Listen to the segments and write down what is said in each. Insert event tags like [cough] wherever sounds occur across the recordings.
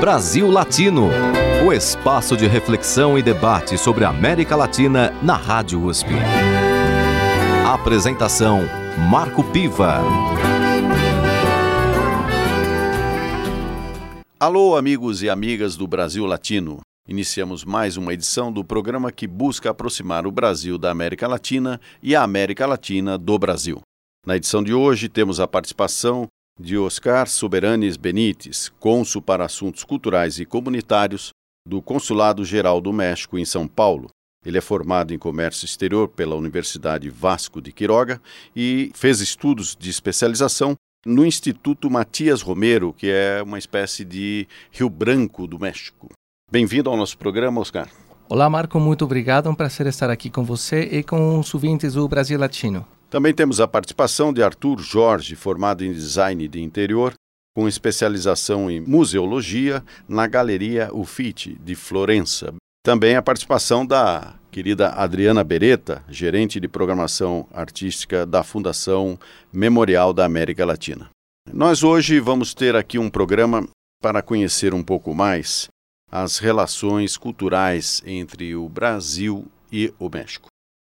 Brasil Latino, o espaço de reflexão e debate sobre a América Latina na Rádio USP. Apresentação Marco Piva. Alô, amigos e amigas do Brasil Latino. Iniciamos mais uma edição do programa que busca aproximar o Brasil da América Latina e a América Latina do Brasil. Na edição de hoje temos a participação de Oscar Soberanes Benites, cônsul para assuntos culturais e comunitários do Consulado Geral do México em São Paulo. Ele é formado em comércio exterior pela Universidade Vasco de Quiroga e fez estudos de especialização no Instituto Matias Romero, que é uma espécie de Rio Branco do México. Bem-vindo ao nosso programa, Oscar. Olá, Marco, muito obrigado. É um prazer estar aqui com você e com os ouvintes do Brasil Latino. Também temos a participação de Arthur Jorge, formado em design de interior, com especialização em museologia na Galeria Uffizi de Florença. Também a participação da querida Adriana Beretta, gerente de programação artística da Fundação Memorial da América Latina. Nós hoje vamos ter aqui um programa para conhecer um pouco mais as relações culturais entre o Brasil e o México.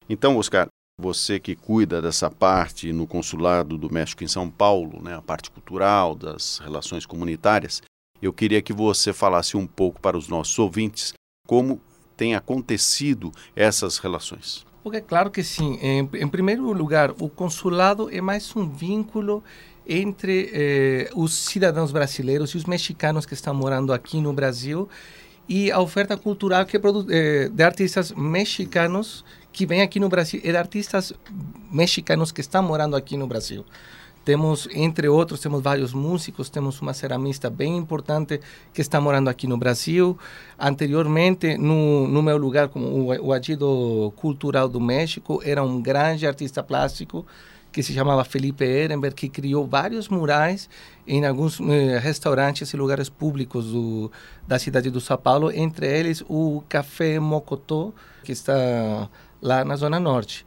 Então, Oscar, você que cuida dessa parte no Consulado do México em São Paulo, né, a parte cultural, das relações comunitárias, eu queria que você falasse um pouco para os nossos ouvintes como tem acontecido essas relações. Porque claro que sim. Em, em primeiro lugar, o consulado é mais um vínculo entre eh, os cidadãos brasileiros e os mexicanos que estão morando aqui no Brasil e a oferta cultural que é de artistas mexicanos que vem aqui no Brasil e de artistas mexicanos que estão morando aqui no Brasil. Temos, entre outros, temos vários músicos, temos uma ceramista bem importante que está morando aqui no Brasil. Anteriormente, no, no meu lugar, como o, o Agido Cultural do México, era um grande artista plástico que se chamava Felipe Ehrenberg, que criou vários murais em alguns eh, restaurantes e lugares públicos do, da cidade do São Paulo, entre eles o Café Mocotó, que está lá na Zona Norte.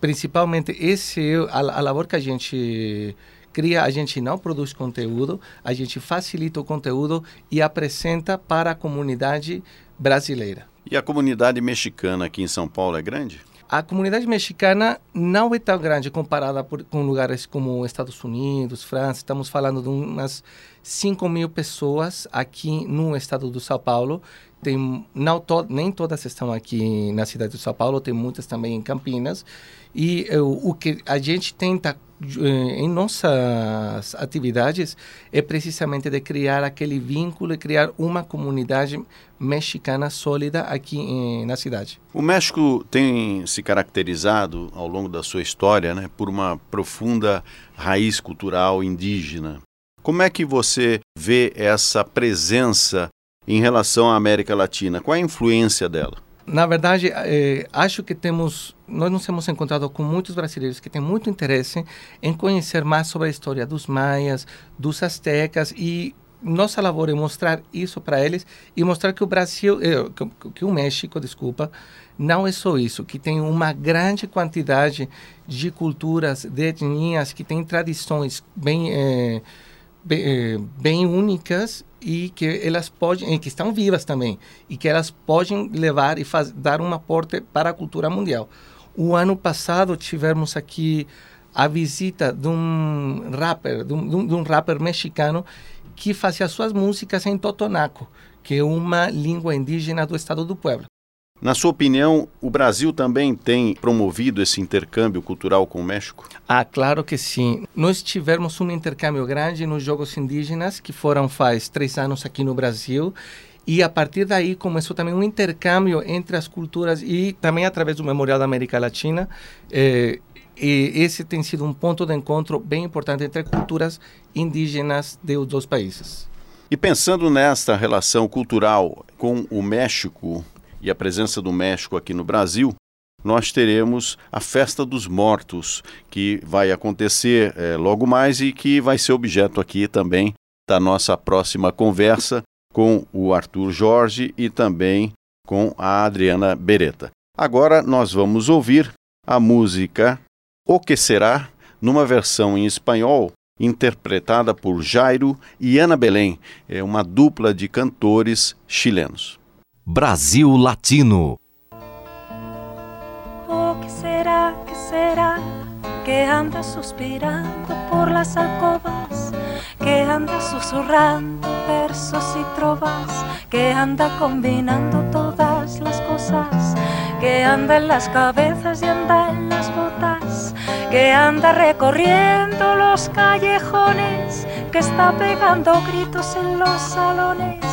Principalmente, esse a, a labor que a gente cria, a gente não produz conteúdo, a gente facilita o conteúdo e apresenta para a comunidade brasileira. E a comunidade mexicana aqui em São Paulo é grande? A comunidade mexicana não é tão grande comparada por, com lugares como Estados Unidos, França. Estamos falando de umas 5 mil pessoas aqui no estado do São Paulo. Tem, não to, nem todas estão aqui na cidade de São Paulo, tem muitas também em Campinas. E uh, o que a gente tenta eh, em nossas atividades é precisamente de criar aquele vínculo e criar uma comunidade mexicana sólida aqui em, na cidade. O México tem se caracterizado ao longo da sua história né, por uma profunda raiz cultural indígena. Como é que você vê essa presença em relação à América Latina? Qual é a influência dela? Na verdade, eh, acho que temos, nós nos temos encontrado com muitos brasileiros que têm muito interesse em conhecer mais sobre a história dos maias, dos astecas e nossa labor é mostrar isso para eles e mostrar que o Brasil, eh, que, que, o México, desculpa, não é só isso, que tem uma grande quantidade de culturas, de etnias, que tem tradições bem, eh, bem, bem únicas e que elas podem, que estão vivas também, e que elas podem levar e faz, dar um aporte para a cultura mundial. O ano passado tivemos aqui a visita de um rapper, de um, de um rapper mexicano que fazia suas músicas em totonaco, que é uma língua indígena do estado do Puebla. Na sua opinião, o Brasil também tem promovido esse intercâmbio cultural com o México? Ah, claro que sim. Nós tivemos um intercâmbio grande nos Jogos Indígenas, que foram faz três anos aqui no Brasil. E a partir daí começou também um intercâmbio entre as culturas e também através do Memorial da América Latina. Eh, e esse tem sido um ponto de encontro bem importante entre culturas indígenas dos dois países. E pensando nesta relação cultural com o México, e a presença do México aqui no Brasil, nós teremos a Festa dos Mortos, que vai acontecer é, logo mais e que vai ser objeto aqui também da nossa próxima conversa com o Arthur Jorge e também com a Adriana Beretta. Agora nós vamos ouvir a música O Que Será, numa versão em espanhol interpretada por Jairo e Ana Belém, é uma dupla de cantores chilenos. Brasil Latino. Oh, que será, que será que anda suspirando por las alcobas, que anda susurrando versos y trovas, que anda combinando todas las cosas, que anda en las cabezas y anda en las botas, que anda recorriendo los callejones, que está pegando gritos en los salones,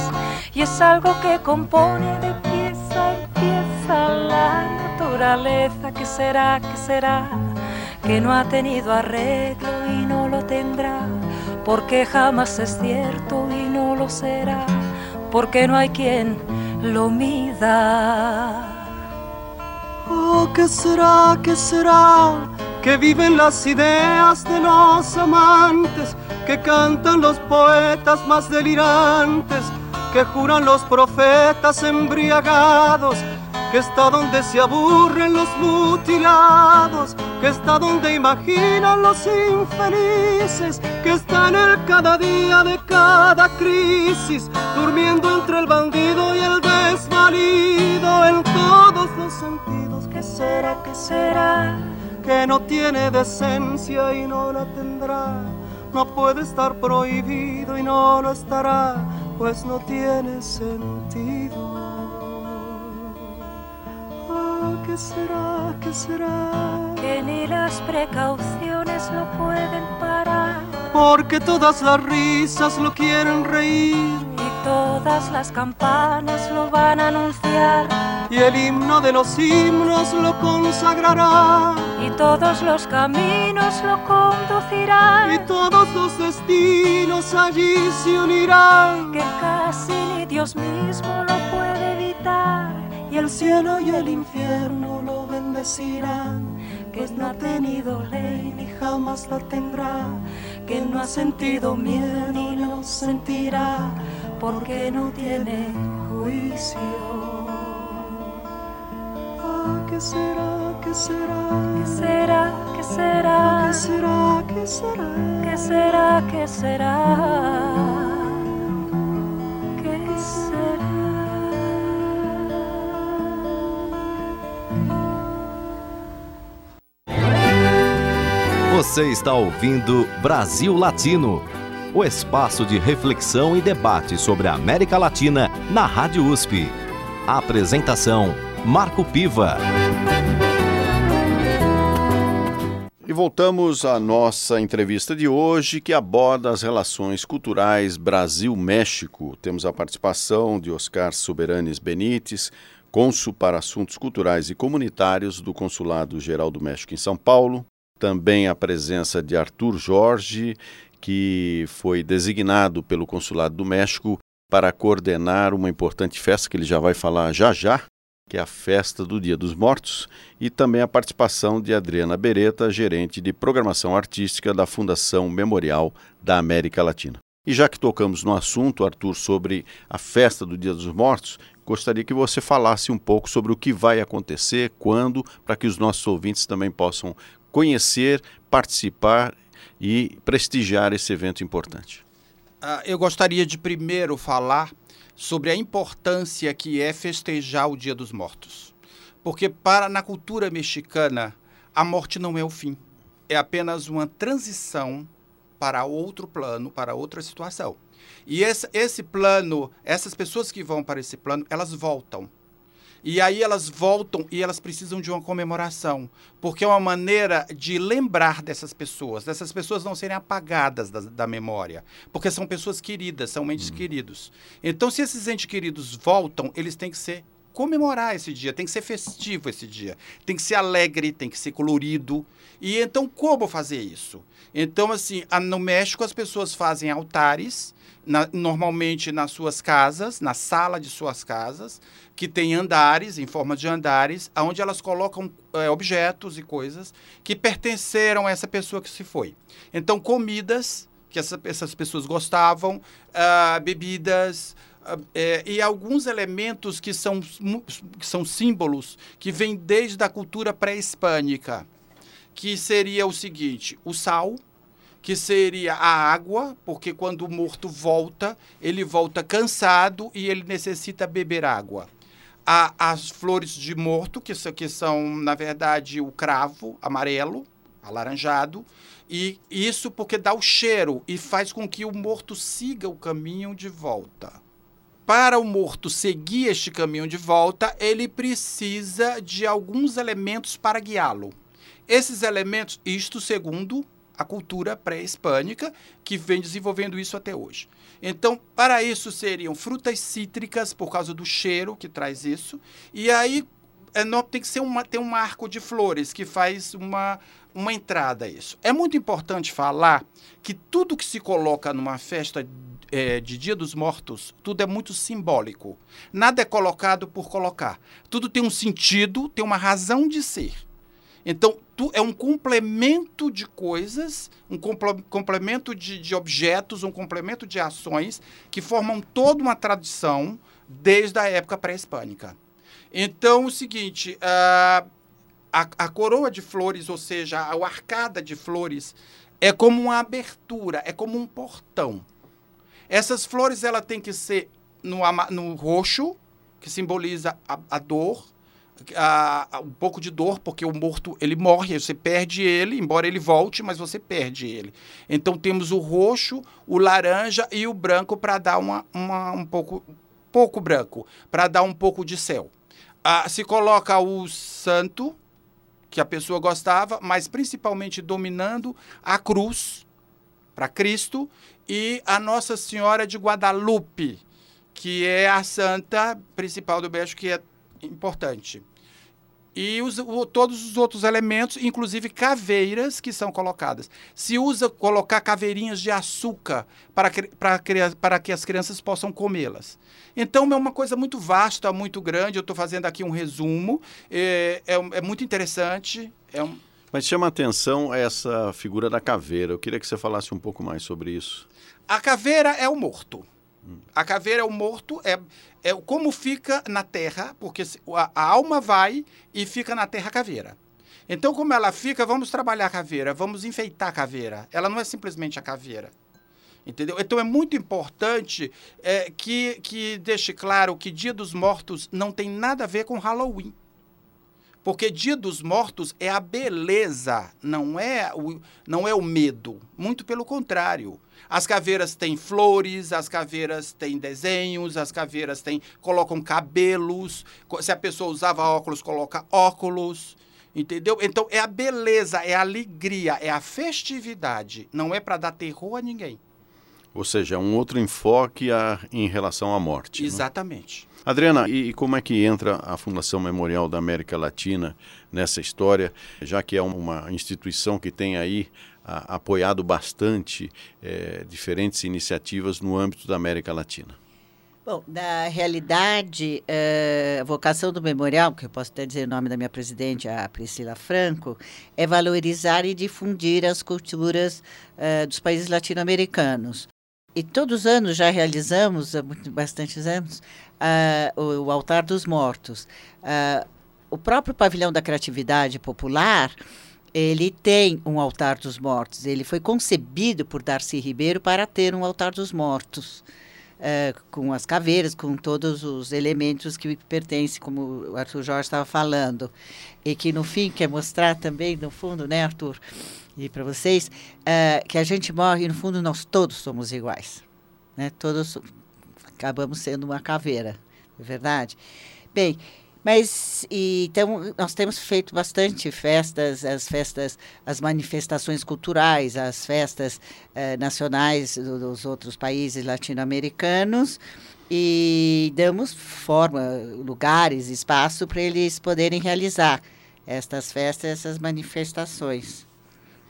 y es algo que compone de pieza en pieza la naturaleza, que será, que será, que no ha tenido arreglo y no lo tendrá. Porque jamás es cierto y no lo será, porque no hay quien lo mida. Oh, ¿qué será, qué será? Que viven las ideas de los amantes, que cantan los poetas más delirantes, que juran los profetas embriagados, que está donde se aburren los mutilados, que está donde imaginan los infelices, que está en el cada día de cada crisis, durmiendo entre el bandido y el desvalido, en todos los sentidos. ¿Qué será, qué será? Que no tiene decencia y no la tendrá. No puede estar prohibido y no lo estará, pues no tiene sentido. ¿Qué será? ¿Qué será? Que ni las precauciones lo pueden parar. Porque todas las risas lo quieren reír. Todas las campanas lo van a anunciar. Y el himno de los himnos lo consagrará. Y todos los caminos lo conducirán. Y todos los destinos allí se unirán. Que casi ni Dios mismo lo puede evitar y el cielo y el infierno lo bendecirán, que no ha tenido ley ni jamás la tendrá, que no ha sentido miedo ni lo sentirá, porque no tiene juicio. Ah, ¿qué será? ¿Qué será? ¿Qué será? Ah, ¿Qué será? ¿Qué será? ¿Qué será? ¿Qué será? ¿Qué será? Você está ouvindo Brasil Latino o espaço de reflexão e debate sobre a América Latina na Rádio USP. A apresentação: Marco Piva. E voltamos à nossa entrevista de hoje, que aborda as relações culturais Brasil-México. Temos a participação de Oscar Soberanes Benites, cônsul para assuntos culturais e comunitários do Consulado Geral do México em São Paulo, também a presença de Arthur Jorge, que foi designado pelo Consulado do México para coordenar uma importante festa que ele já vai falar já já, que é a festa do Dia dos Mortos, e também a participação de Adriana Beretta, gerente de programação artística da Fundação Memorial da América Latina. E já que tocamos no assunto, Arthur, sobre a festa do Dia dos Mortos, gostaria que você falasse um pouco sobre o que vai acontecer, quando, para que os nossos ouvintes também possam conhecer, participar e prestigiar esse evento importante? Uh, eu gostaria de primeiro falar sobre a importância que é festejar o Dia dos Mortos. Porque para na cultura mexicana, a morte não é o fim, é apenas uma transição para outro plano, para outra situação. E esse, esse plano, essas pessoas que vão para esse plano, elas voltam. E aí elas voltam e elas precisam de uma comemoração, porque é uma maneira de lembrar dessas pessoas, dessas pessoas não serem apagadas da, da memória, porque são pessoas queridas, são entes hum. queridos. Então, se esses entes queridos voltam, eles têm que ser comemorar esse dia, tem que ser festivo esse dia, tem que ser alegre, tem que ser colorido. E então, como fazer isso? Então, assim, no México as pessoas fazem altares, na, normalmente nas suas casas, na sala de suas casas, que tem andares, em forma de andares, onde elas colocam é, objetos e coisas que pertenceram a essa pessoa que se foi. Então, comidas que essa, essas pessoas gostavam, uh, bebidas, é, e alguns elementos que são, que são símbolos que vêm desde a cultura pré-hispânica, que seria o seguinte: o sal, que seria a água, porque quando o morto volta, ele volta cansado e ele necessita beber água. Há as flores de morto, que, que são, na verdade, o cravo amarelo, alaranjado, e isso porque dá o cheiro e faz com que o morto siga o caminho de volta. Para o morto seguir este caminho de volta, ele precisa de alguns elementos para guiá-lo. Esses elementos, isto segundo a cultura pré-hispânica, que vem desenvolvendo isso até hoje. Então, para isso seriam frutas cítricas, por causa do cheiro que traz isso, e aí é, não, tem que ser uma, tem um arco de flores que faz uma, uma entrada a isso. É muito importante falar que tudo que se coloca numa festa é, de Dia dos Mortos, tudo é muito simbólico. Nada é colocado por colocar. Tudo tem um sentido, tem uma razão de ser. Então, tu, é um complemento de coisas, um complemento de, de objetos, um complemento de ações que formam toda uma tradição desde a época pré-hispânica. Então, o seguinte, uh, a, a coroa de flores, ou seja, a arcada de flores, é como uma abertura, é como um portão. Essas flores ela tem que ser no, no roxo, que simboliza a, a dor, a, a, um pouco de dor, porque o morto ele morre, você perde ele, embora ele volte, mas você perde ele. Então temos o roxo, o laranja e o branco para dar uma, uma, um pouco, pouco branco, para dar um pouco de céu. Ah, se coloca o santo, que a pessoa gostava, mas principalmente dominando a cruz para Cristo e a Nossa Senhora de Guadalupe, que é a santa principal do México, que é importante. E os, o, todos os outros elementos, inclusive caveiras que são colocadas. Se usa colocar caveirinhas de açúcar para que, para, para que as crianças possam comê-las. Então é uma coisa muito vasta, muito grande. Eu estou fazendo aqui um resumo. É, é, é muito interessante. É um... Mas chama atenção essa figura da caveira. Eu queria que você falasse um pouco mais sobre isso. A caveira é o morto. A caveira é o morto, é, é como fica na terra, porque a, a alma vai e fica na terra a caveira. Então, como ela fica, vamos trabalhar a caveira, vamos enfeitar a caveira. Ela não é simplesmente a caveira. Entendeu? Então é muito importante é, que, que deixe claro que Dia dos Mortos não tem nada a ver com Halloween. Porque Dia dos Mortos é a beleza, não é o, não é o medo. Muito pelo contrário. As caveiras têm flores, as caveiras têm desenhos, as caveiras têm colocam cabelos. Se a pessoa usava óculos, coloca óculos. Entendeu? Então é a beleza, é a alegria, é a festividade. Não é para dar terror a ninguém. Ou seja, é um outro enfoque a, em relação à morte. Né? Exatamente. Né? Adriana, e, e, como é que entra a Fundação Memorial da América Latina nessa história, já que é uma instituição que tem aí a, apoiado bastante é, diferentes iniciativas no âmbito da América Latina? Bom, na realidade, eh, a vocação do memorial, que eu posso até dizer o nome da minha presidente, a Priscila Franco, é valorizar e difundir as culturas uh, dos países latino-americanos. E todos os anos já realizamos, há bastantes anos, o, Altar dos Mortos. O próprio Pavilhão da Criatividade Popular, ele tem um Altar dos Mortos. Ele foi concebido por Darcy Ribeiro para ter um Altar dos Mortos. Uh, com as caveiras, com todos os elementos que pertencem, como o Arthur Jorge estava falando. E que, no fim, quer mostrar também, no fundo, né, Arthur? e para vocês, uh, que a gente morre e no fundo nós todos somos iguais. Né? Todos acabamos sendo uma caveira, é verdade? Bem, mas e, então nós temos feito bastante festas, as festas, as manifestações culturais, as festas uh, nacionais dos outros países latino-americanos e damos forma, lugares, espaço para eles poderem realizar estas festas, essas manifestações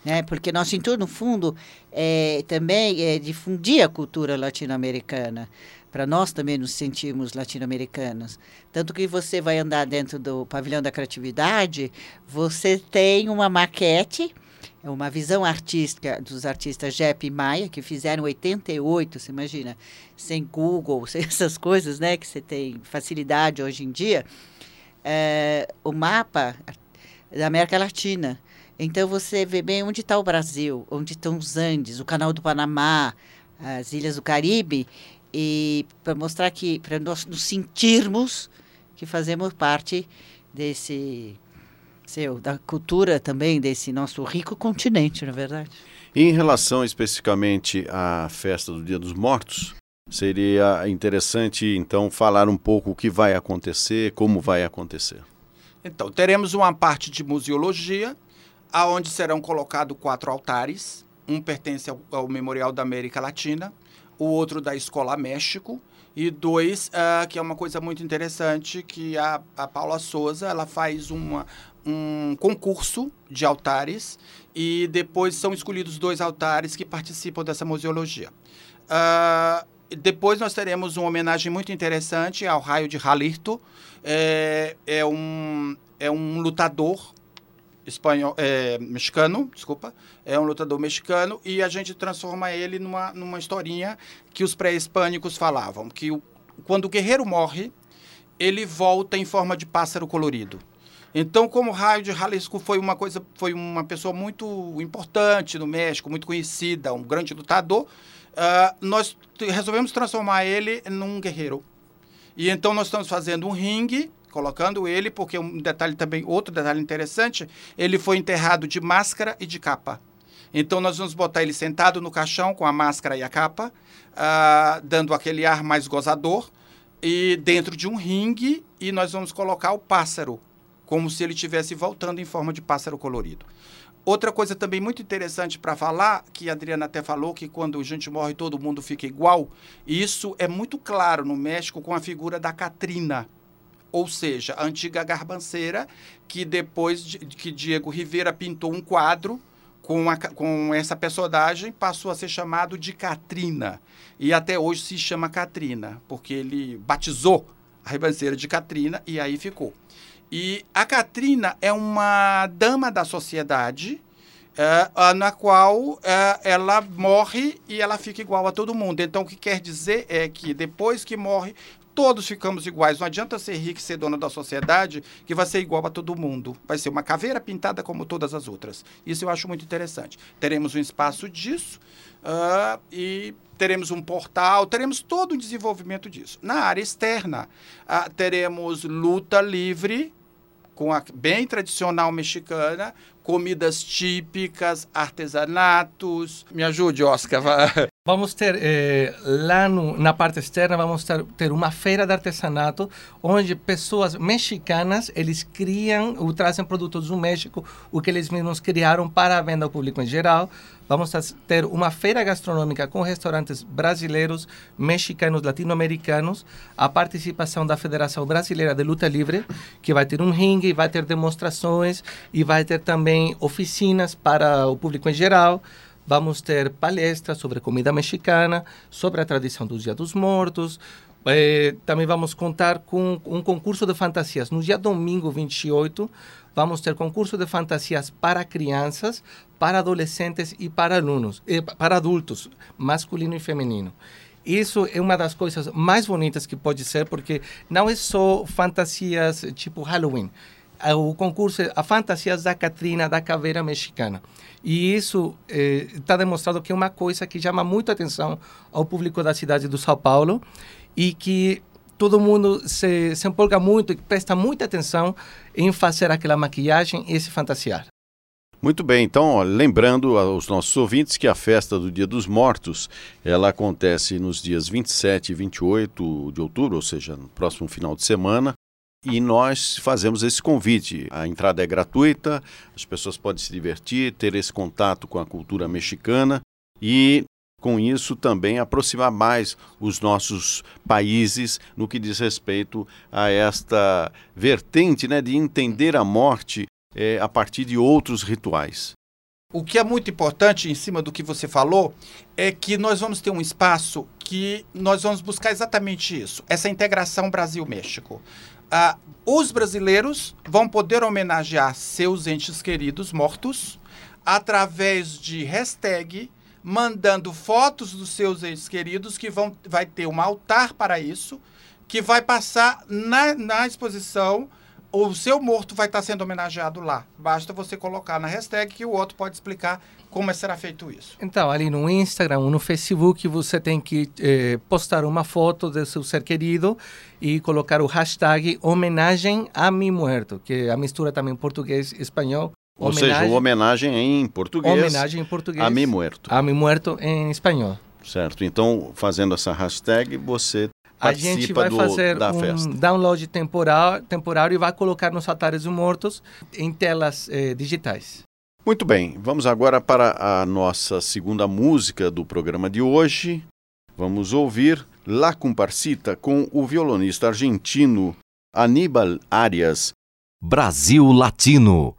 né? Porque nosso intuito, no fundo, é, também é difundir a cultura latino-americana, para nós também nos sentirmos latino-americanos. Tanto que você vai andar dentro do pavilhão da criatividade, você tem uma maquete, é uma visão artística dos artistas Jepp e Maia, que fizeram 88, você imagina, sem Google, [laughs] sem essas coisas, né, que você tem facilidade hoje em dia, é, o mapa da América Latina Então você vê bem onde está o Brasil, onde estão os Andes, o Canal do Panamá, as Ilhas do Caribe, e para mostrar que, para nós nos sentirmos que fazemos parte desse seu, da cultura também desse nosso rico continente, na é verdade. Em relação especificamente à festa do Dia dos Mortos, seria interessante então falar um pouco o que vai acontecer, como vai acontecer. Então, teremos uma parte de museologia, aonde serão colocados quatro altares. Um pertence ao, ao Memorial da América Latina, o outro da Escola México, e dois, uh, que é uma coisa muito interessante, que a, a Paula Souza ela faz uma, um concurso de altares e depois são escolhidos dois altares que participam dessa museologia. Uh, depois nós teremos uma homenagem muito interessante ao Raio de Jalirto. É, é, um, é um lutador espanhol, é, mexicano, desculpa, é um lutador mexicano e a gente transforma ele numa, numa historinha que os pré-hispânicos falavam, que o, quando o guerreiro morre, ele volta em forma de pássaro colorido. Então, como o Raio de Jalisco foi uma coisa, foi uma pessoa muito importante no México, muito conhecida, um grande lutador, uh, nós resolvemos transformar ele num guerreiro. E então nós estamos fazendo um ringue, colocando ele, porque um detalhe também, outro detalhe interessante, ele foi enterrado de máscara e de capa. Então nós vamos botar ele sentado no caixão com a máscara e a capa, uh, dando aquele ar mais gozador, e dentro de um ringue, e nós vamos colocar o pássaro como se ele estivesse voltando em forma de pássaro colorido. Outra coisa também muito interessante para falar, que a Adriana até falou, que quando a gente morre todo mundo fica igual, isso é muito claro no México com a figura da Catrina, ou seja, a antiga garbanceira, que depois de, que Diego Rivera pintou um quadro com, a, com essa personagem, passou a ser chamado de Catrina. E até hoje se chama Catrina, porque ele batizou a ribanceira de Catrina e aí ficou. E a Katrina é uma dama da sociedade, é, na qual é, ela morre e ela fica igual a todo mundo. Então, o que quer dizer é que depois que morre, todos ficamos iguais. Não adianta ser rico e ser dona da sociedade que vai ser igual a todo mundo. Vai ser uma caveira pintada como todas as outras. Isso eu acho muito interessante. Teremos um espaço disso uh, e teremos um portal, teremos todo o desenvolvimento disso. Na área externa, uh, teremos luta livre com a bem tradicional mexicana, comidas típicas, artesanatos. Me ajude, Oscar. Vamos ter eh, lá no, na parte externa vamos ter, ter, uma feira de artesanato onde pessoas mexicanas eles criam ou trazem produtos do México o que eles mesmos criaram para a venda ao público em geral. Vamos ter uma feira gastronômica com restaurantes brasileiros, mexicanos, latino-americanos, a participação da Federação Brasileira de Luta Livre que vai ter um ringue, vai ter demonstrações e vai ter também oficinas para o público em geral. Vamos ter palestras sobre comida mexicana, sobre a tradição do Dia dos Mortos. Eh, também vamos contar com um concurso de fantasias. No dia domingo 28, vamos ter concurso de fantasias para crianças, para adolescentes e para alunos, eh, para adultos, masculino e feminino. Isso é uma das coisas mais bonitas que pode ser, porque não é só fantasias tipo Halloween o concurso a fantasias da Catrina, da caveira mexicana. E isso está eh, demonstrado que é uma coisa que chama muito atenção ao público da cidade do São Paulo e que todo mundo se, se empolga muito e presta muita atenção em fazer aquela maquiagem e se fantasiar. Muito bem, então, ó, lembrando aos nossos ouvintes que a festa do Dia dos Mortos, ela acontece nos dias 27 e 28 de outubro, ou seja, no próximo final de semana, e nós fazemos esse convite. A entrada é gratuita, as pessoas podem se divertir, ter esse contato com a cultura mexicana e, com isso, também aproximar mais os nossos países no que diz respeito a esta vertente né, de entender a morte é, a partir de outros rituais. O que é muito importante em cima do que você falou é que nós vamos ter um espaço que nós vamos buscar exatamente isso, essa integração Brasil-México ah, os brasileiros vão poder homenagear seus entes queridos mortos através de hashtag mandando fotos dos seus entes queridos que vão vai ter um altar para isso que vai passar na, na exposição o seu morto vai estar sendo homenageado lá. Basta você colocar na hashtag que o outro pode explicar como será feito isso. Então, ali no Instagram ou no Facebook, você tem que eh, postar uma foto do seu ser querido e colocar o hashtag homenagem a mi muerto, que é a mistura também português e espanhol. Ou seja, homenagem em português. Homenagem em português. A mi muerto. A mi muerto em espanhol. Certo. Então, fazendo essa hashtag, você a gente vai do, fazer da um festa. download temporário, temporário e vai colocar nos altares dos mortos em telas eh, digitais. Muito bem, vamos agora para a nossa segunda música do programa de hoje. Vamos ouvir La Comparsita com o violonista argentino Aníbal Arias. Brasil Latino.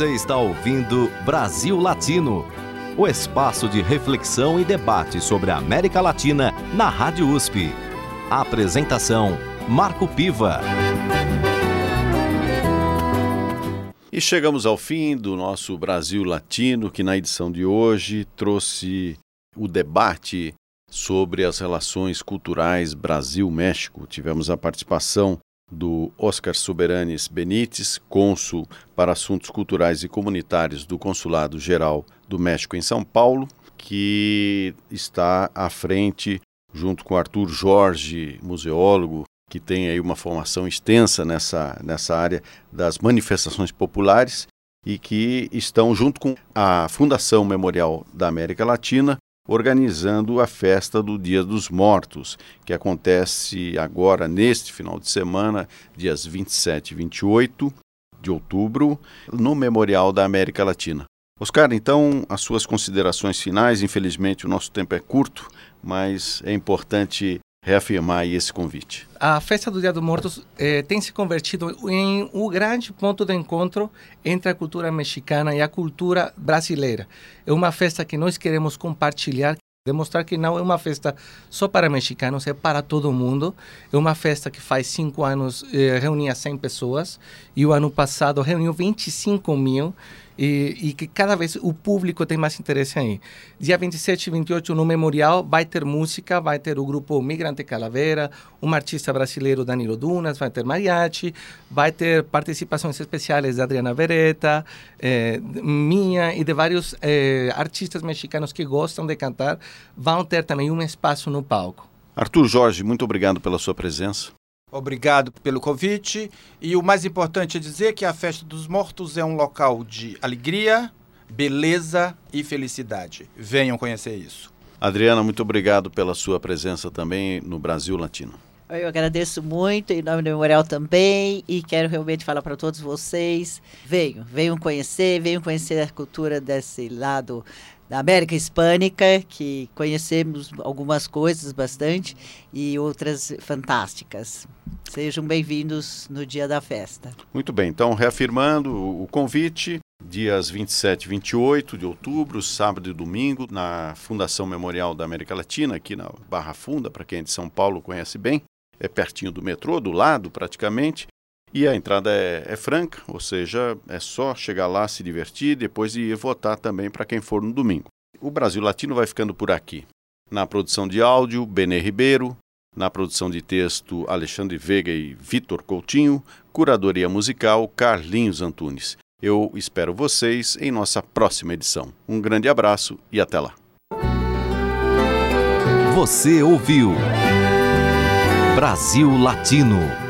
Você está ouvindo Brasil Latino, o espaço de reflexão e debate sobre a América Latina na Rádio USP. A apresentação: Marco Piva. E chegamos ao fim do nosso Brasil Latino, que na edição de hoje trouxe o debate sobre as relações culturais Brasil-México. Tivemos a participação do Oscar Soberanes Benites, cônsul para assuntos culturais e comunitários do Consulado Geral do México em São Paulo, que está à frente, junto com Arthur Jorge, museólogo, que tem aí uma formação extensa nessa, nessa área das manifestações populares e que estão junto com a Fundação Memorial da América Latina organizando a festa do Dia dos Mortos, que acontece agora neste final de semana, dias 27 e 28, de outubro, no Memorial da América Latina. Oscar, então, as suas considerações finais. Infelizmente, o nosso tempo é curto, mas é importante reafirmar esse convite. A festa do Dia dos Mortos eh, tem se convertido em um grande ponto de encontro entre a cultura mexicana e a cultura brasileira. É uma festa que nós queremos compartilhar, demonstrar que não é uma festa só para mexicanos, é para todo mundo. É uma festa que faz cinco anos eh, reunia 100 pessoas e o ano passado reuniu 25 mil e, e, que cada vez o público tem mais interesse aí. Dia 27 e 28 no Memorial vai ter música, vai ter o grupo Migrante Calavera, um artista brasileiro Danilo Dunas, vai ter mariachi, vai ter participações especiais da Adriana Vereta, eh, minha e de vários eh, artistas mexicanos que gostam de cantar, vão ter também um espaço no palco. Arthur Jorge, muito obrigado pela sua presença. Obrigado pelo convite. E o mais importante é dizer que a Festa dos Mortos é um local de alegria, beleza e felicidade. Venham conhecer isso. Adriana, muito obrigado pela sua presença também no Brasil Latino. Eu agradeço muito, em nome do Memorial também, e quero realmente falar para todos vocês: venham, venham conhecer, venham conhecer a cultura desse lado da América Hispânica, que conhecemos algumas coisas bastante e outras fantásticas. Sejam bem-vindos no dia da festa. Muito bem, então reafirmando o convite, dias 27 e 28 de outubro, sábado e domingo, na Fundação Memorial da América Latina, aqui na Barra Funda, para quem é de São Paulo conhece bem, é pertinho do metrô, do lado praticamente. E a entrada é, é, franca, ou seja, é só chegar lá, se divertir, depois ir votar também para quem for no domingo. O Brasil Latino vai ficando por aqui. Na produção de áudio, Benê Ribeiro. Na produção de texto, Alexandre Veiga e Vitor Coutinho. Curadoria musical, Carlinhos Antunes. Eu espero vocês em nossa próxima edição. Um grande abraço e até lá. Você ouviu Brasil Latino